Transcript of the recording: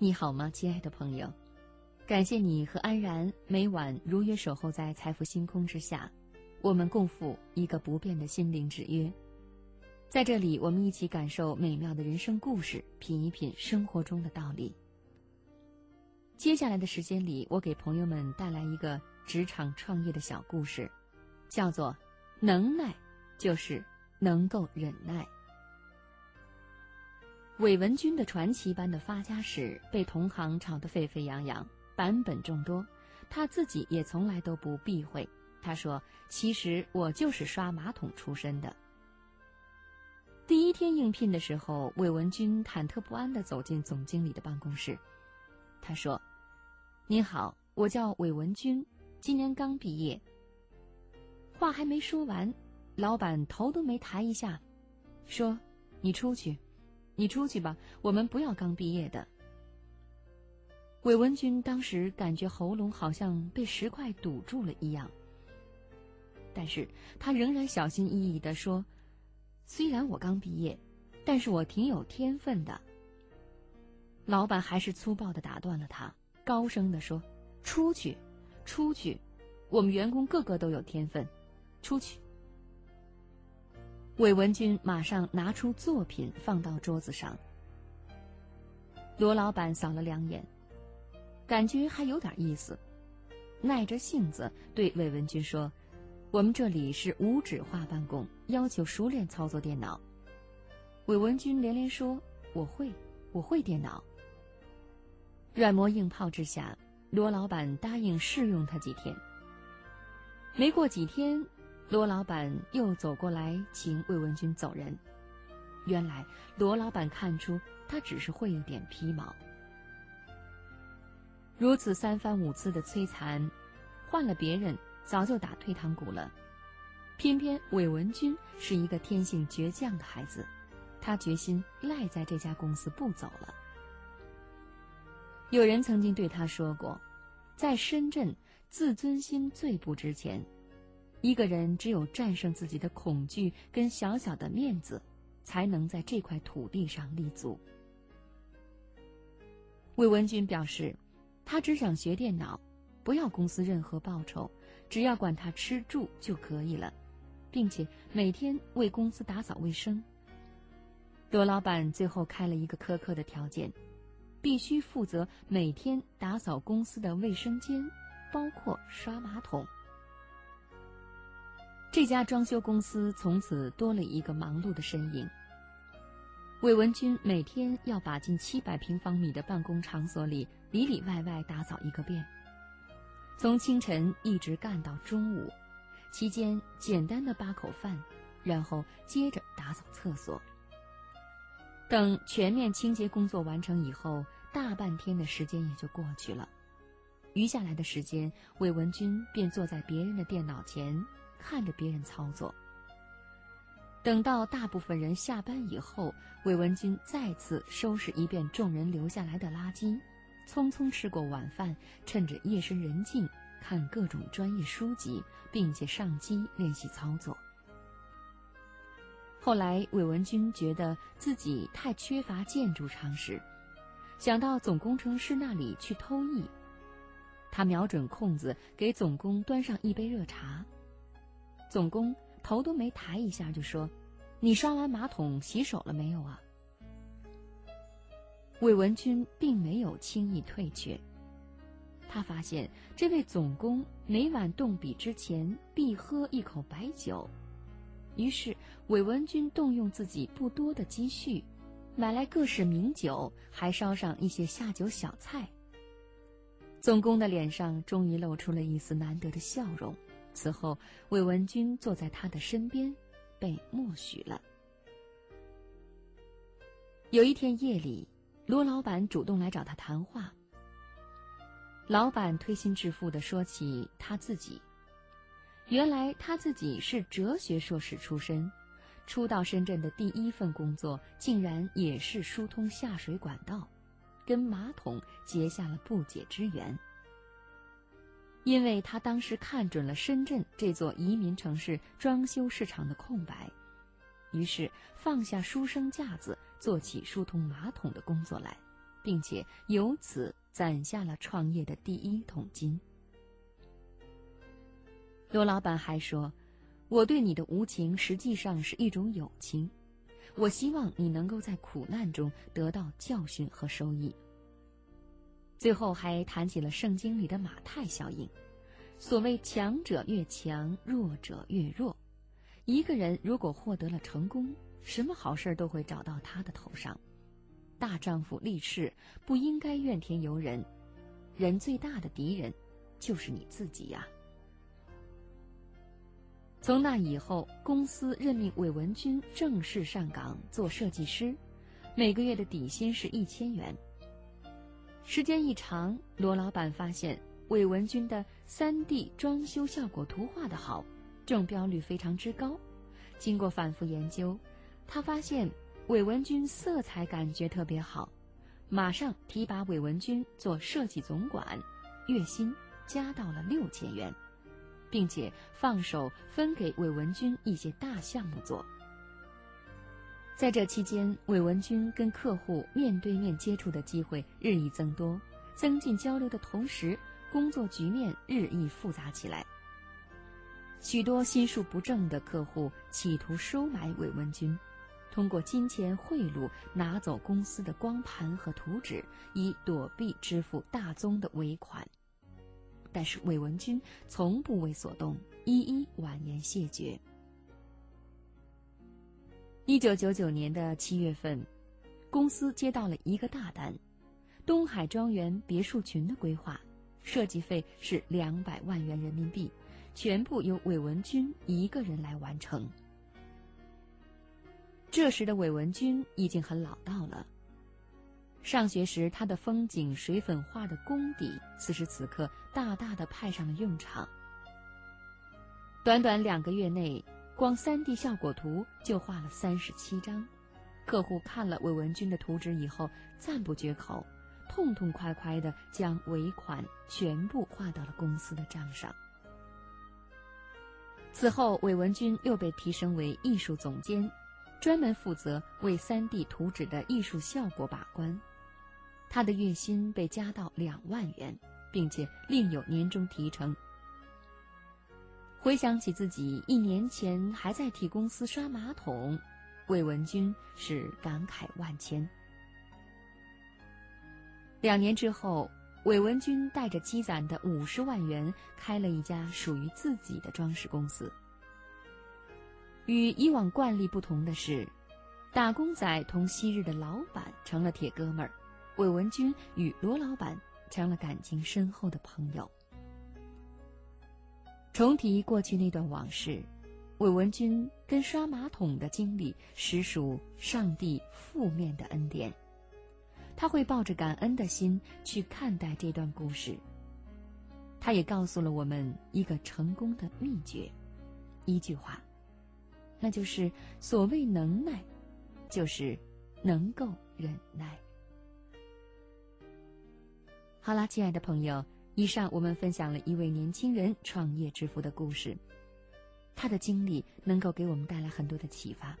你好吗，亲爱的朋友？感谢你和安然每晚如约守候在财富星空之下，我们共赴一个不变的心灵之约。在这里，我们一起感受美妙的人生故事，品一品生活中的道理。接下来的时间里，我给朋友们带来一个职场创业的小故事，叫做“能耐就是能够忍耐”。韦文君的传奇般的发家史被同行炒得沸沸扬扬，版本众多。他自己也从来都不避讳。他说：“其实我就是刷马桶出身的。”第一天应聘的时候，韦文君忐忑不安地走进总经理的办公室。他说：“您好，我叫韦文君，今年刚毕业。”话还没说完，老板头都没抬一下，说：“你出去。”你出去吧，我们不要刚毕业的。韦文君当时感觉喉咙好像被石块堵住了一样，但是他仍然小心翼翼的说：“虽然我刚毕业，但是我挺有天分的。”老板还是粗暴的打断了他，高声的说：“出去，出去，我们员工个个都有天分，出去。”韦文君马上拿出作品放到桌子上。罗老板扫了两眼，感觉还有点意思，耐着性子对韦文君说：“我们这里是无纸化办公，要求熟练操作电脑。”韦文君连连说：“我会，我会电脑。”软磨硬泡之下，罗老板答应试用他几天。没过几天。罗老板又走过来，请魏文君走人。原来罗老板看出他只是会一点皮毛。如此三番五次的摧残，换了别人早就打退堂鼓了。偏偏韦文君是一个天性倔强的孩子，他决心赖在这家公司不走了。有人曾经对他说过，在深圳，自尊心最不值钱。一个人只有战胜自己的恐惧跟小小的面子，才能在这块土地上立足。魏文君表示，他只想学电脑，不要公司任何报酬，只要管他吃住就可以了，并且每天为公司打扫卫生。罗老板最后开了一个苛刻的条件，必须负责每天打扫公司的卫生间，包括刷马桶。这家装修公司从此多了一个忙碌的身影。韦文君每天要把近七百平方米的办公场所里里里外外打扫一个遍，从清晨一直干到中午，期间简单的八口饭，然后接着打扫厕所。等全面清洁工作完成以后，大半天的时间也就过去了，余下来的时间，韦文君便坐在别人的电脑前。看着别人操作。等到大部分人下班以后，韦文君再次收拾一遍众人留下来的垃圾，匆匆吃过晚饭，趁着夜深人静看各种专业书籍，并且上机练习操作。后来，韦文君觉得自己太缺乏建筑常识，想到总工程师那里去偷艺。他瞄准空子，给总工端上一杯热茶。总工头都没抬一下就说：“你刷完马桶洗手了没有啊？”韦文君并没有轻易退却。他发现这位总工每晚动笔之前必喝一口白酒，于是韦文君动用自己不多的积蓄，买来各式名酒，还烧上一些下酒小菜。总工的脸上终于露出了一丝难得的笑容。此后，韦文君坐在他的身边，被默许了。有一天夜里，罗老板主动来找他谈话。老板推心置腹的说起他自己，原来他自己是哲学硕士出身，初到深圳的第一份工作竟然也是疏通下水管道，跟马桶结下了不解之缘。因为他当时看准了深圳这座移民城市装修市场的空白，于是放下书生架子，做起疏通马桶的工作来。并且由此攒下了创业的第一桶金。罗老板还说：“我对你的无情实际上是一种友情，我希望你能够在苦难中得到教训和收益。”最后还谈起了圣经里的马太效应，所谓强者越强，弱者越弱。一个人如果获得了成功，什么好事都会找到他的头上。大丈夫立誓不应该怨天尤人，人最大的敌人就是你自己呀。从那以后，公司任命韦文君正式上岗做设计师，每个月的底薪是一千元。时间一长，罗老板发现韦文君的三 D 装修效果图画的好，中标率非常之高。经过反复研究，他发现韦文君色彩感觉特别好，马上提拔韦文君做设计总管，月薪加到了六千元，并且放手分给韦文君一些大项目做。在这期间，韦文君跟客户面对面接触的机会日益增多，增进交流的同时，工作局面日益复杂起来。许多心术不正的客户企图收买韦文君，通过金钱贿赂拿走公司的光盘和图纸，以躲避支付大宗的尾款。但是韦文君从不为所动，一一婉言谢绝。一九九九年的七月份，公司接到了一个大单，东海庄园别墅群的规划，设计费是两百万元人民币，全部由韦文君一个人来完成。这时的韦文君已经很老道了，上学时他的风景水粉画的功底，此时此刻大大的派上了用场。短短两个月内。光三 D 效果图就画了三十七张，客户看了韦文君的图纸以后赞不绝口，痛痛快快的将尾款全部划到了公司的账上。此后，韦文君又被提升为艺术总监，专门负责为三 D 图纸的艺术效果把关。他的月薪被加到两万元，并且另有年终提成。回想起自己一年前还在替公司刷马桶，魏文君是感慨万千。两年之后，韦文君带着积攒的五十万元，开了一家属于自己的装饰公司。与以往惯例不同的是，打工仔同昔日的老板成了铁哥们儿，韦文君与罗老板成了感情深厚的朋友。重提过去那段往事，韦文君跟刷马桶的经历实属上帝负面的恩典。他会抱着感恩的心去看待这段故事。他也告诉了我们一个成功的秘诀，一句话，那就是所谓能耐，就是能够忍耐。好啦，亲爱的朋友。以上我们分享了一位年轻人创业致富的故事，他的经历能够给我们带来很多的启发。